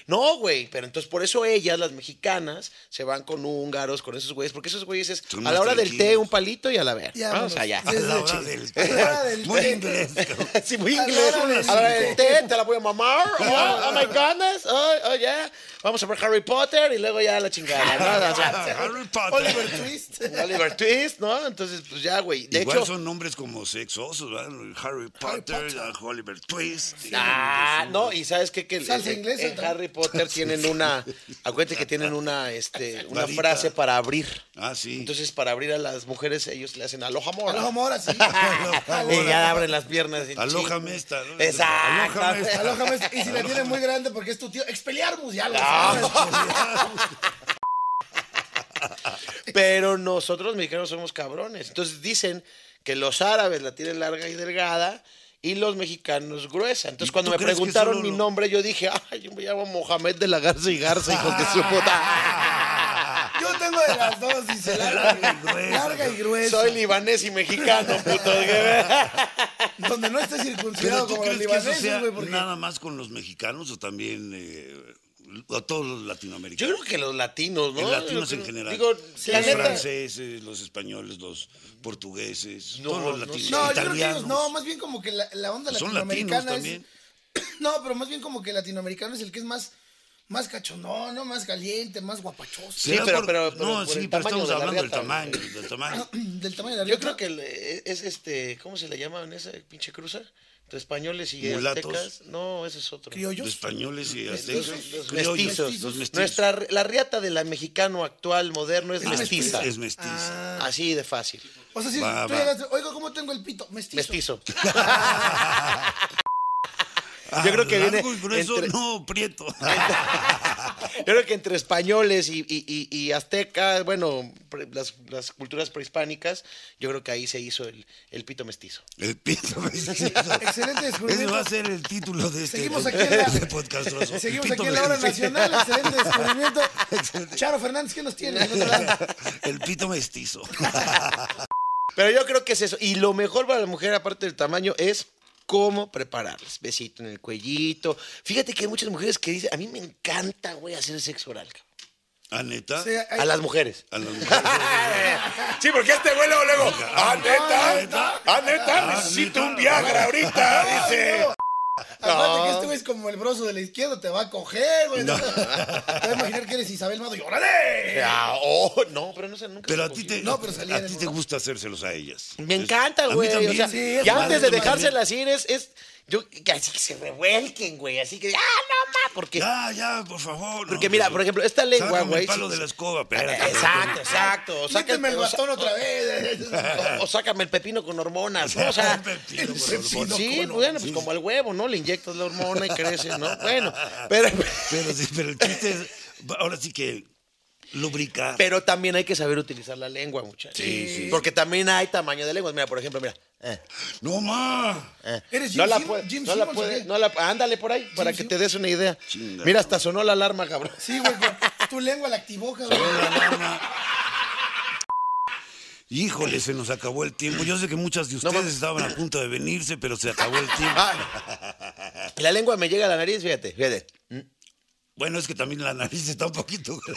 No, güey, pero entonces por eso ellas, las mexicanas, se van con húngaros, con esos güeyes, porque esos güeyes es
Son
a la hora del té un palito y a la ver.
Ya,
allá.
a la hora del.
A la hora del
Muy
té.
inglés.
Sí, muy
A la
inglés.
hora
A la hora del té, te la voy a mamar. Oh, oh my goodness. Oh, oh, yeah. Vamos a ver Harry Potter y luego ya la chingada. ¿no? O sea,
Harry Potter.
Oliver Twist.
Oliver Twist, ¿no? Entonces, pues ya, güey. De
Igual
hecho.
son nombres como sexosos, ¿verdad? Harry Potter, Oliver Twist.
Ah, no, y sabes qué? que
Salsa inglesa.
Harry Potter tienen una, acuérdate que tienen una, este, una
Varita.
frase para abrir.
Ah, sí.
Entonces, para abrir a las mujeres, ellos le hacen aloha mora.
Aloha Mora, sí.
Y ya abren las piernas. en
Alójame
chinga.
esta, ¿no?
Exacto.
Alójame esta.
Alójame. Y si la tiene muy grande porque es tu tío. Expeliarmus, ya lo sabes.
Pero nosotros mexicanos somos cabrones. Entonces dicen que los árabes la tienen larga y delgada y los mexicanos gruesa. Entonces
¿Y
cuando me preguntaron mi
lo-
nombre, yo dije, ay, yo me llamo Mohamed de la Garza y Garza, hijos de su puta.
Yo tengo de las dos, dice. Larga y gruesa. Larga y gruesa.
Soy libanés y mexicano, puto.
Donde no esté
¿Pero
circuncidado
tú
como los libaneses, güey, porque...
nada más con los mexicanos o también eh, a todos los
Yo
latinoamericanos?
creo que los latinos, ¿no?
Los latinos
Yo
en general.
Digo,
los
neta.
franceses, los españoles, los portugueses,
No,
todos los
no
latinos.
No, yo creo que
italianos.
ellos, no, más bien como que la, la onda
Son
latinoamericana
latinos
es...
también.
No, pero más bien como que latinoamericano es el que es más, más cachondón, ¿no? Más caliente, más guapachoso.
Sí,
¿Será
pero-
por-
pero- pero
no,
por
sí,
el
pero estamos
de la
hablando del tamaño, del tamaño.
Del tamaño de la
Yo creo que el- es este, ¿cómo se le llama en ese pinche cruza? Entre españoles y
Mulatos.
aztecas. No, ese es otro.
Los
criollos.
españoles y
Los,
aztecas.
los
criollos,
mestizos.
Los mestizos.
Nuestra, la riata de la mexicano actual, moderno, es
Es
mestiza.
Es mestiza.
Ah,
Así de fácil.
o sea, si
Va,
tú
va.
llegas, oiga, ¿cómo tengo el pito? Mestizo.
Mestizo.
Ah,
Yo creo que
largo
viene
y grueso,
entre-
no, prieto.
Yo creo que entre españoles y, y, y- y aztecas, bueno, pre- las, las culturas prehispánicas, yo creo que ahí se hizo el, el pito mestizo.
El pito mestizo.
Excelente
Ese
descubrimiento.
va a ser el título de este
Seguimos aquí en la-
de podcastroso.
Seguimos aquí en la hora
mestizo.
nacional. Excelente descubrimiento. Charo Fernández, ¿qué nos tiene?
El pito mestizo.
Pero yo creo que es eso. Y lo mejor para la mujer, aparte del tamaño, es cómo prepararlas. Besito en el cuellito. Fíjate que hay muchas mujeres que dicen, a mí me encanta, güey, hacer sexo oral. cabrón".
¿A neta?
Sea, hay-
A las mujeres.
A las mujeres.
Sí, porque este güey luego, luego, ah,
neta,
neta, ah, neta,
Ah,
necesito
neta.
un Viagra ahorita, dice.
Aparte que este güey es como el broso de la izquierda, te va a coger, güey. Te va a imaginar que eres Isabel Mado y ¡órale!
Ah, oh, no, pero no sé, nunca.
Pero a ti te,
No, pero salía
a
en
ti
el
te gusta hacérselos a ellas.
Me encanta, güey. O sea,
Sí, es
ya
padre,
antes de dejárselas ir es, es yo, que así que se revuelquen, güey. Así que, ah, no, ma, porque.
Ya, ya, por favor.
Porque
no,
mira, por ejemplo, esta lengua,
sácame
güey.
el palo
sí-
de la escoba, espérate.
Exacto, exacto. O, saca-
Sáquenme el
o
bastón otra vez.
o- o sácame el pepino con hormonas, ¿no? O sea,
Pepino con
el
hormonas.
sí,
con
bueno, pues como al huevo, ¿no? Le inyectas la hormona y crece, ¿no? Bueno, pero,
Pero sí, pero el chiste es, ahora sí que lubricar.
pero también hay que saber utilizar la lengua, muchachos.
Sí, sí.
Porque también hay tamaño de lenguas. Mira, por ejemplo, mira. Eh,
No más.
eh.
¿Eres Jim
no la puede,
Jim
no la puede, no la, ándale por ahí, para que te des una idea.
Chinga.
Mira, hasta sonó la alarma, cabrón.
Sí, güey, tu lengua la activó, cabrón.
Híjole, se nos acabó el tiempo. Yo sé que muchas de ustedes estaban a punto de venirse, pero se acabó el tiempo.
La lengua me llega a la nariz, fíjate, fíjate.
Bueno, es que también la nariz está un poquito.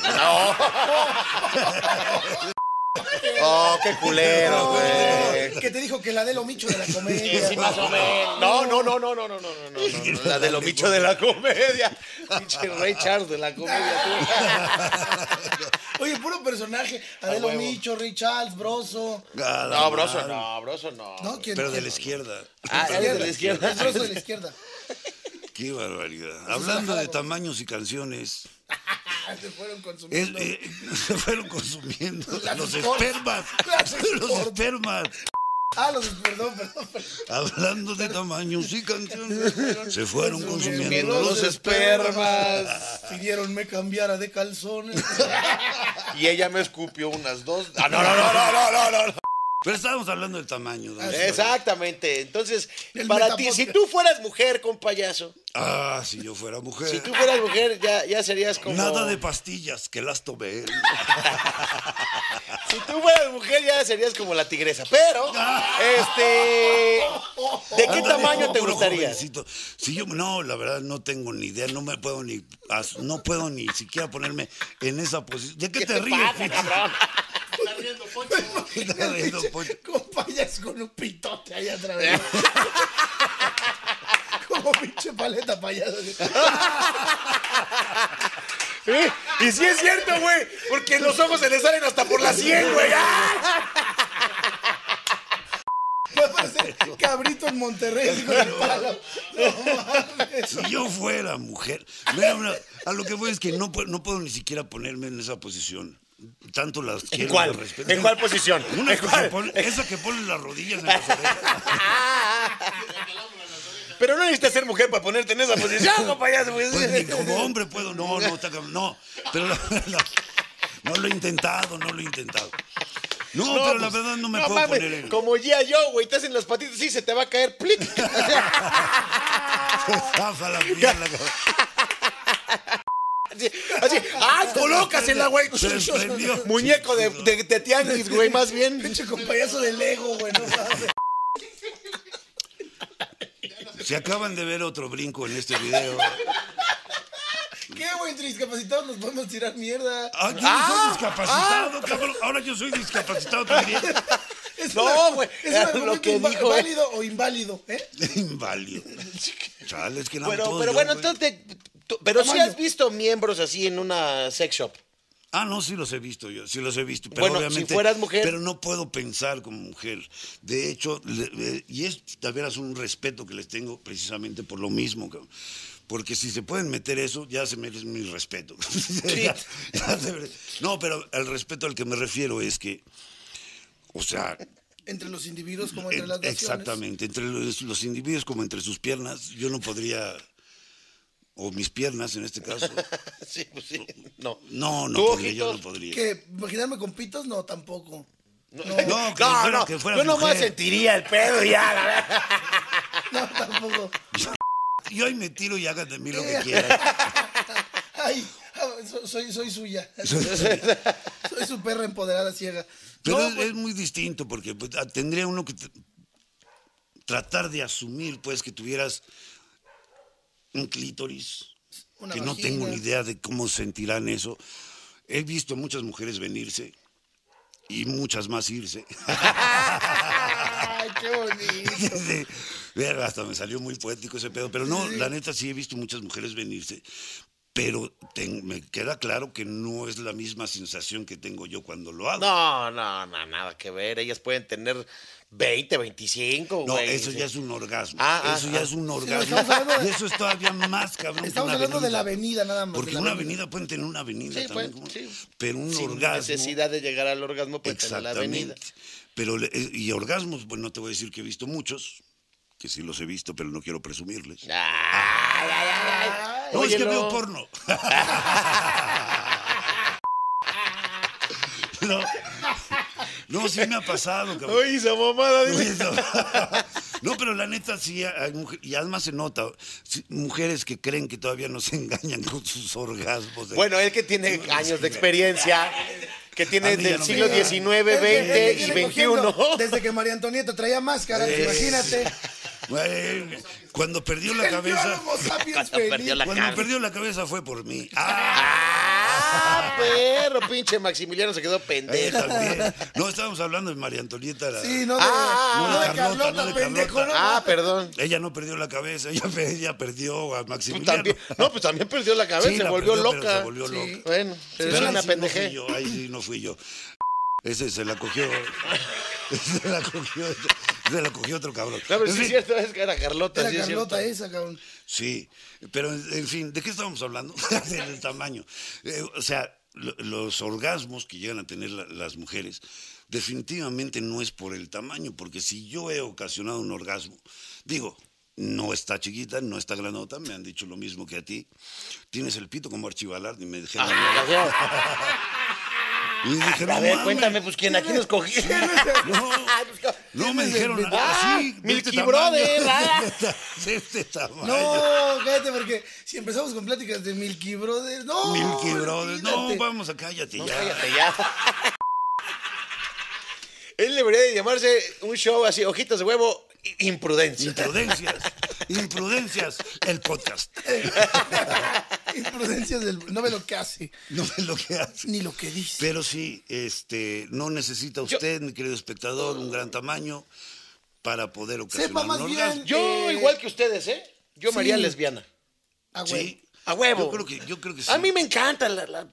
Oh, qué culero, güey.
Que te dijo que la de lo micho de la comedia.
Sí, más o menos. No, no, no, no, no, no, no, no, no, no, La de lo micho de la comedia. Pinche Ray Charles de la comedia, tú.
Oye, puro personaje. Adelo. Micho, Ray Charles, Broso.
No, broso no, broso no.
¿No? ¿Quién-
Pero de la izquierda.
Ah, eres de la izquierda.
Es Broso de la izquierda.
Qué barbaridad. Hablando de tamaños y canciones,
Ah, se fueron
es-
consumiendo.
eh, se fueron consumiendo
Las
los espermas.
Las
Los espermas.
Ah, los, perdón, perdón, perdón.
Hablando de tamaños y canciones, se fueron consumiendo los
espermas.
Pidieron me cambiara de calzones.
Y ella me escupió unas dos. Ah, no, no, no, no, no, no, no.
Pero estábamos hablando del tamaño. ¿no?
Exactamente. Entonces,
El
para ti, si tú fueras mujer con payaso,
Ah, si yo fuera mujer.
si tú fueras mujer, ya, ya serías como.
Nada de pastillas, que las tomé.
Si tú fueras mujer, ya serías como la tigresa. Pero, este. ¿De qué tamaño te gustaría?
Si yo, no, la verdad no tengo ni idea, no me puedo ni, no puedo ni siquiera ponerme en esa posición. ¿De qué, te, ríes?
pasa,
Está riendo, Poncho.
Con payas con un pitote ahí atrás. Como pinche paleta payaso.
Sí, Y sí es cierto, güey. Porque los ojos se le salen hasta por la 100, güey.
Cabrito en Monterrey con el palo. No.
Si yo fuera mujer, mira, mira, a lo que voy es que no, no puedo ni siquiera ponerme en esa posición. Tanto las quiero
¿En cuál? ¿En cuál posición?
Una
¿En
que
cuál?
se pone- esa que pone las rodillas en las orejas.
Pero no necesitas ser mujer para ponerte en esa posición, no, payaso. pues.
Pues ni como hombre puedo, no, no, no. Pero la- la- no lo he intentado, no lo he intentado. No, pero la
pues,
verdad no me
no
puedo
mames,
poner en.
Como ya yo, güey, te hacen las patitas, sí, se te va a caer plic.
Zafa la mierda, cabrón.
Así, así, ¡ay, colócasela, güey!
Se.
Muñeco de, de, de tianguis, güey, más bien.
Pinche con payaso de Lego, güey. No mames.
Si acaban de ver otro brinco en este video.
¿Qué, güey? Entre discapacitados nos podemos tirar mierda.
Ah, yo no soy discapacitado, cabrón. Ahora yo soy discapacitado también.
Es
No, güey,
Es un
lo
argumento
que dijo, eh.
válido o inválido, ¿eh?
Inválido. Chale, es que no
Pero, pero
yo,
bueno, entonces, te- pero si has visto miembros así en una sex shop.
Ah, no, sí los he visto yo, sí los he visto. Pero
Bueno, si
obviamente.
fueras mujer-
Pero no puedo pensar como mujer. De hecho, le- le- y es de veras un respeto que les tengo precisamente por lo mismo. cabrón. Porque si se pueden meter eso, ya se merecen mi respeto. Ya- ya se mere- no, pero el respeto al que me refiero es que, o sea,
Entre los individuos como entre
en-
las naciones.
exactamente, entre los, los individuos como entre sus piernas, yo no podría, o mis piernas en este caso,
Sí, pues sí. No.
no, no
¿Tú,
podría, yo no podría.
Que imaginarme con pitos, no, tampoco.
No, que
No,
fuera-
no,
que fuera
yo nomás
mujer.
sentiría el pedo y ya, la verdad.
No, tampoco.
Yo ahí me tiro y hagan de mí lo que quieran.
Ay, so- soy, soy suya. soy su perra empoderada ciega.
Pero
No,
es,
pues,
es muy distinto porque pues, ah, tendría uno que tratar de asumir, pues, que tuvieras un clítoris,
Una
que no tengo ni idea de cómo sentirán eso. He visto muchas mujeres venirse y muchas más irse.
Ay, qué bonito.
Verga, hasta me salió muy poético ese pedo, pero no, la neta sí he visto muchas mujeres venirse, pero ten- me queda claro que no es la misma sensación que tengo yo cuando lo hago.
No, no, no, nada que ver. Ellas pueden tener 20, 25,
No,
güey.
eso ya es un orgasmo.
Ah, ah,
eso ya
ah.
es un orgasmo.
de-
Y eso es todavía más cabrón. que
Estamos
una
hablando de la avenida nada más.
Porque una avenida pueden tener una avenida
Sí,
también.
pues,
como-
sí.
Pero un
Sin
orgasmo.
necesidad de llegar al orgasmo, puede tener la avenida.
Exactamente. Pero, eh, y orgasmos, bueno, no te voy a decir que he visto muchos, que sí los he visto, pero no quiero presumirles.
Ay, ay, ay, ay.
No, es que veo porno. no, no, sí me ha pasado, cabrón.
Oye, esa mamada.
No, pero la neta sí, hay mujer- y además se nota, mujeres que creen que todavía no se engañan con sus orgasmos. de-
Bueno, él que tiene años de experiencia, que tiene del
no
siglo. XIX, XX y XXI.
Desde que María Antonieta traía máscara, imagínate.
Bueno, cuando perdió la cabeza,
Cuando perdió la
cuando
cabeza.
perdió la cabeza fue por mí. Ah,
¡Ah, perro! Pinche Maximiliano se quedó pendejo.
también. No, estábamos hablando de María Antonieta. la-
Sí, no de,
Ah,
no
no
de Carlota,
Carlota, no de
pendejo,
Carlota.
¿no?
Ah, perdón.
Ella no perdió la cabeza, ella, ella perdió a Maximiliano.
también. No, pues también perdió la cabeza,
Sí,
se
la
volvió
perdió,
loca.
se volvió loca.
Bueno, pero
Pero
es una
ahí sí no
pendejé.
fui yo, ahí sí no fui yo. Ese se la cogió. Se la cogió, se la cogió otro cabrón.
No, pero sí
fin,
es cierto, es que era Carlota.
Era
sí
Carlota esa, cabrón.
Sí, pero en en fin, ¿de qué estábamos hablando? Del tamaño. Eh, o sea, lo- los orgasmos que llegan a tener la- las mujeres definitivamente no es por el tamaño, porque si yo he ocasionado un orgasmo, digo, no está chiquita, no está granota, me han dicho lo mismo que a ti. Tienes el pito como archivalar, y me dijeron. y dije, no
Ah, A ver, cuéntame, pues, ¿quién aquí nos cogió?
No, no me dijeron
Ah,
así. de
Milky
este
Brother, ah.
De este tamaño.
No, cállate, porque si empezamos con pláticas de Milky Brothers, no.
Milky Brothers. No, vamos a cállate
No,
ya.
cállate ya. Él debería de llamarse un show así, ojitos de huevo, imprudencia.
Imprudencias. Imprudencias. El podcast.
Imprudencias del. No ve lo que hace,
No es lo que hace.
ni lo que dice.
Pero sí, este, no necesita usted, mi querido espectador, un gran tamaño para poder ocasionar
Sepa más
un
bien.
orgasmo.
Yo,
Eh,
igual que ustedes, ¿eh? Yo me haría
sí.
lesbiana.
Ah, güey.
Sí.
A huevo.
Yo creo que, yo creo que sí.
A mí me encanta la... la-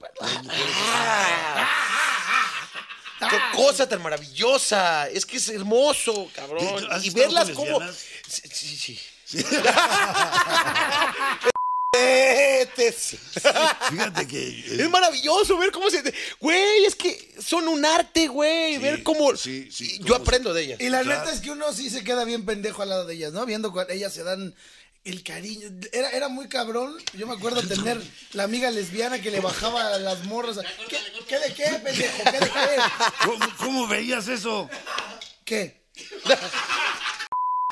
Ah. ¡Qué cosa tan maravillosa! Es que es hermoso, cabrón.
¿Has
Y verlas como... Sí, sí. sí. Este sí.
Fíjate que. eh,
Es maravilloso ver cómo se... Güey, es que son un arte, güey.
Sí,
ver cómo...
sí, sí,
Yo
cómo se-
aprendo de ellas.
Y la
Claro.
neta es que uno sí se queda bien pendejo al lado de ellas, ¿no? Viendo cuando ellas se dan el cariño. Era, era muy cabrón. Yo me acuerdo tener la amiga lesbiana que le bajaba a las morras. ¿Qué, qué de qué, pendejo? ¿Qué de qué?
¿Cómo, cómo veías eso?
¿Qué?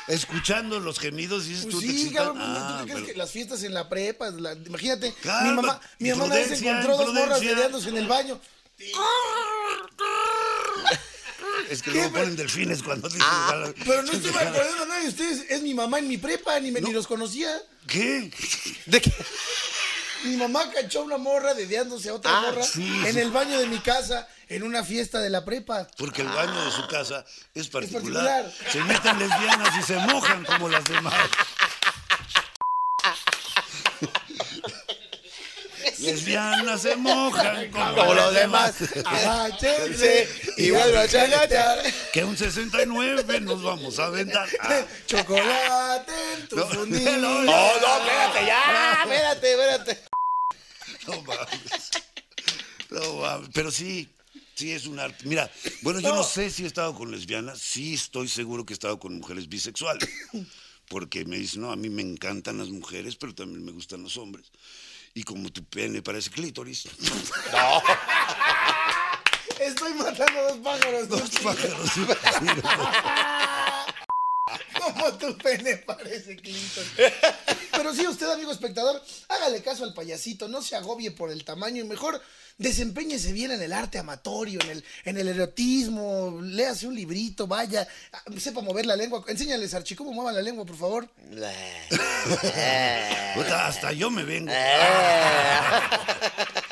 Escuchando los gemidos y dices
Pues
tú te
sí,
excitas.
cabrón, ¿tú
Ah,
qué crees
pero-
que las fiestas en la prepa, la- imagínate, mi mamá, mi mamá una vez encontró dos morras peleándose en el baño.
Es que luego ponen delfines cuando dicen.
Ah, Pero no estoy acordando a nadie de ustedes, es mi mamá en mi prepa, ni, me, ni los conocía.
¿Qué?
¿De qué?
Mi mamá cachó una morra dediándose a otra
Ah,
morra
sí,
en el baño de mi casa, en una fiesta de la prepa.
Porque el baño de su casa es particular.
particular.
Se meten lesbianas y se mojan como las demás. lesbianas se mojan como,
los demás.
Agáchense
Y vuelve a agachar.
Que un 69 nos vamos a aventar. Ah,
Chocolate en tu
No,
fundillo.
no,
No, no, espérate ya. Espérate, espérate.
no mames. No mames. Pero sí, sí es un arte. Mira, bueno, yo no sé si he estado con lesbianas. Sí estoy seguro que he estado con mujeres bisexuales. Porque me dicen, no, a mí me encantan las mujeres, pero también me gustan los hombres. Y como tu pene parece clítoris,
Estoy matando dos pájaros.
dos pájaros.
Como tu pene parece Clinton. Pero sí, usted, amigo espectador, hágale caso al payasito, no se agobie por el tamaño y mejor desempeñese bien en el arte amatorio, en el, en el erotismo, léase un librito, vaya, sepa mover la lengua. Enséñales, Archie, cómo muevan la lengua, por favor.
Puta, Hasta yo me vengo.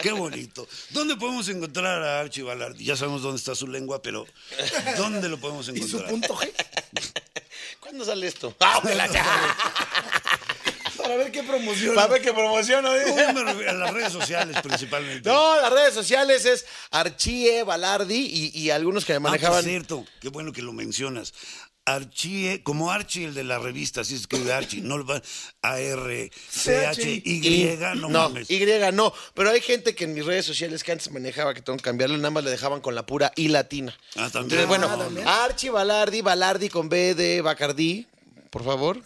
Qué bonito. ¿Dónde podemos encontrar a Archie Balardi? Ya sabemos dónde está su lengua, pero ¿dónde lo podemos
Y su
encontrar?
punto G.
¿Cuándo sale esto? ¡Ah, me la
Para ver qué promoción.
Para ver qué
me refiero a las redes sociales principalmente.
No, las redes sociales es Archie Balardi y, y algunos que me
Ah, por
manejaban.
cierto, qué bueno que lo mencionas. Archie, como Archie, el de la revista, así se escribe Archie, no va A-R-C-H-Y, no,
no,
mames.
Y no. Pero hay gente que en mis redes sociales que antes manejaba que tengo que cambiarle, nada más le dejaban con la pura I latina.
Ah, también.
Entonces, bueno,
Ah.
Archie Balardi, Balardi con B de Bacardí, por favor.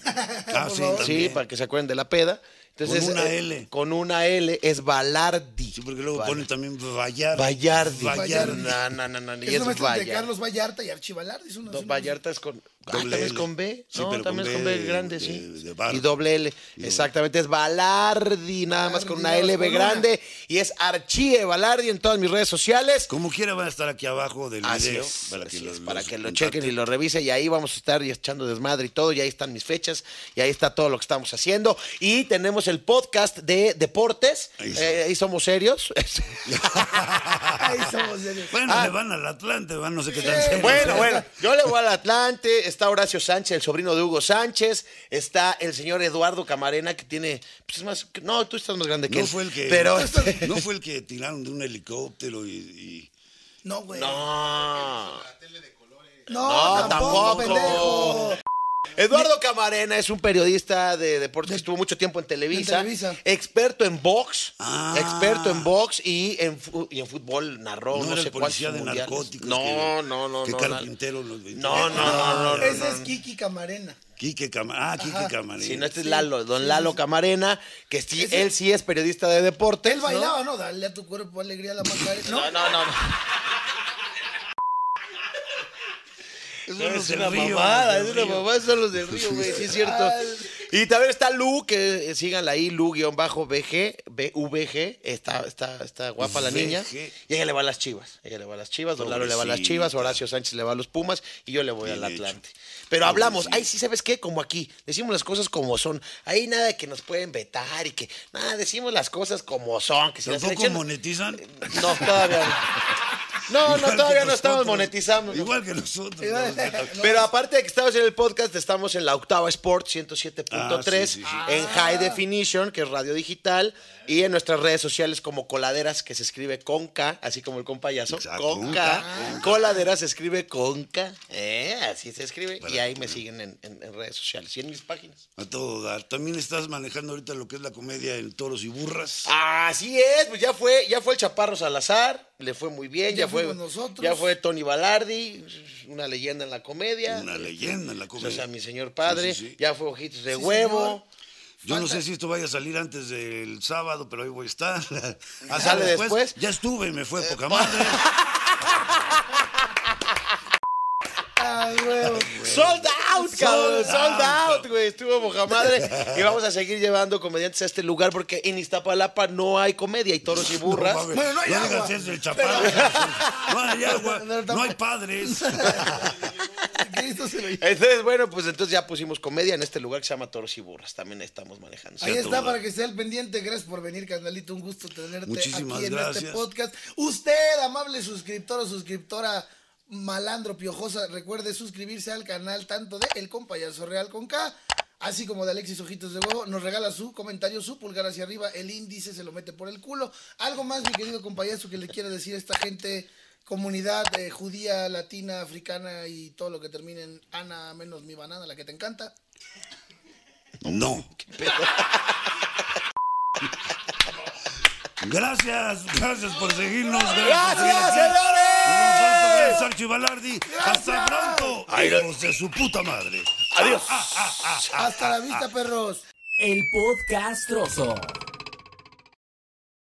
Ah, sí,
Sí, para que se acuerden de la peda. Entonces,
Con una
eh,
L.
Con una L es Balardi.
Sí, porque luego
Val-
ponen también Vallardi.
Vallardi.
Vallardi.
No, no, no, no, y
Es
es Vallardi.
Carlos Vallarta y Archie Balardi. Es una-
No,
es una-
Vallarta es con. Ah, también es con B.
Sí,
no,
pero
también
con
es con
B
B grande,
de-
sí.
de
y doble L.
Y
Exactamente, es Balardi, nada más con una
Balardi,
L B
con una.
grande. Y es Archie Balardi en todas mis redes sociales.
Como quiera van a estar aquí abajo del
Así
video
es,
para que,
es,
los-
para
los
que lo chequen y lo revisen. Y ahí vamos a estar echando desmadre y todo. Y ahí están mis fechas. Y ahí está todo lo que estamos haciendo. Y tenemos el podcast de deportes.
Ahí.
Eh, ahí somos serios.
Ahí somos serios.
Bueno,
Ah.
le van al Atlante, van no sé qué tan serio.
Bueno, bueno, yo le voy al Atlante, está Horacio Sánchez, el sobrino de Hugo Sánchez, está el señor Eduardo Camarena, que tiene, pues es más, no, tú estás más grande que
No
él.
fue el que,
Pero, este,
no fue el que tiraron de un helicóptero y, y-
No, güey.
no.
No,
No,
tampoco,
tampoco. Eduardo Camarena es un periodista de deportes que estuvo mucho tiempo en Televisa,
En Televisa.
experto en box,
Ah.
experto en box y en, y en fútbol narró
no,
no,
era
sé
policía de
mundiales.
narcóticos.
No,
que,
no, no,
Que
no,
Carlos
no.
Quintero los
No, no, no, no, no.
Ese es Kiki Camarena.
Quique Camarena. Ah, Quique Camarena.
Si no, este es Lalo, don Lalo Camarena, que sí,
Ese-
él sí es periodista de deportes.
Él
¿no?
bailaba, ¿no? Dale a tu cuerpo alegría a la Macarena. No,
No, no, no.
Esos son
es
los del
una
río,
mamada, es una mamada, son los del río, güey, sí es cierto. Y también está Lu, que eh, síganla ahí, Lu-BG, BVG, está, está, está guapa la niña.
VG.
Y ella le va a las chivas, ella le va a las chivas, Don Lalo le va a las chivas. Horacio Sánchez le va a los Pumas y yo le voy al. Atlante. Pero hablamos, ahí sí, ¿sabes qué? Como aquí, decimos las cosas como son. Ahí nada de que nos pueden vetar y que, nada, decimos las cosas como son. Que si
¿Tampoco monetizan?
No, todavía no. No, no, todavía no estamos monetizando.
Igual que nosotros.
Pero aparte de que estamos en el podcast, estamos en la Octava Sport 107.3,
Ah, sí, sí, sí.
en High Definition, que es radio digital, y en nuestras redes sociales como Coladeras, que se escribe con K, así como el compayazo. Con K. Coladeras se escribe con K. Eh, así se escribe.
Para
y ahí me siguen en, en- en redes sociales y en mis páginas.
A todo dar. También estás manejando ahorita lo que es la comedia en toros y burras.
Así es, pues ya fue, ya fue el Chaparro Salazar, le fue muy bien,
Ya
ya, fue,
nosotros.
ya fue Tony Balardi, una leyenda en la comedia.
Una leyenda en la
O
comedia.
sea, mi señor padre,
Sí, sí, sí.
ya fue Ojitos de
Sí,
Huevo.
Yo no sé si esto vaya a salir antes del sábado, pero ahí voy a estar.
¿Sale después?
Ya estuve, me fue poca madre.
Ah, huevo.
Sold out, cabrón,
Sold out.
güey. Estuvo poca madre. Y vamos a seguir llevando comediantes a este lugar porque en Iztapalapa no hay comedia, hay toros y burras.
No,
Bueno, no hay
digas
agua.
eso del chaparro. No hay agua, no hay padres.
Cristo se lo
Entonces, bueno, pues entonces ya pusimos comedia en este lugar que se llama Toros y Burras. También estamos manejando.
Ahí está para que esté al pendiente. Gracias por venir, carnalito. Un gusto tenerte
Muchísimas
aquí en
gracias.
este podcast. Usted, amable suscriptor o suscriptora malandro piojosa, recuerde suscribirse al canal tanto de El Compayazo Real con K, así como de Alexis Ojitos de Huevo. Nos regala su comentario, su pulgar hacia arriba. El índice se lo mete por el culo. Algo más, mi querido compayazo, que le quiera decir a esta gente, comunidad eh, judía, latina, africana y todo lo que termine en Ana menos mi banana, la que te encanta.
No. Gracias, gracias por seguirnos.
¡Gracias,
aquí.
señores!
De Sarchi Balardi. Hasta pronto. Hijos de su puta madre.
Adiós.
Hasta la vista, perros.
El podcast trozo.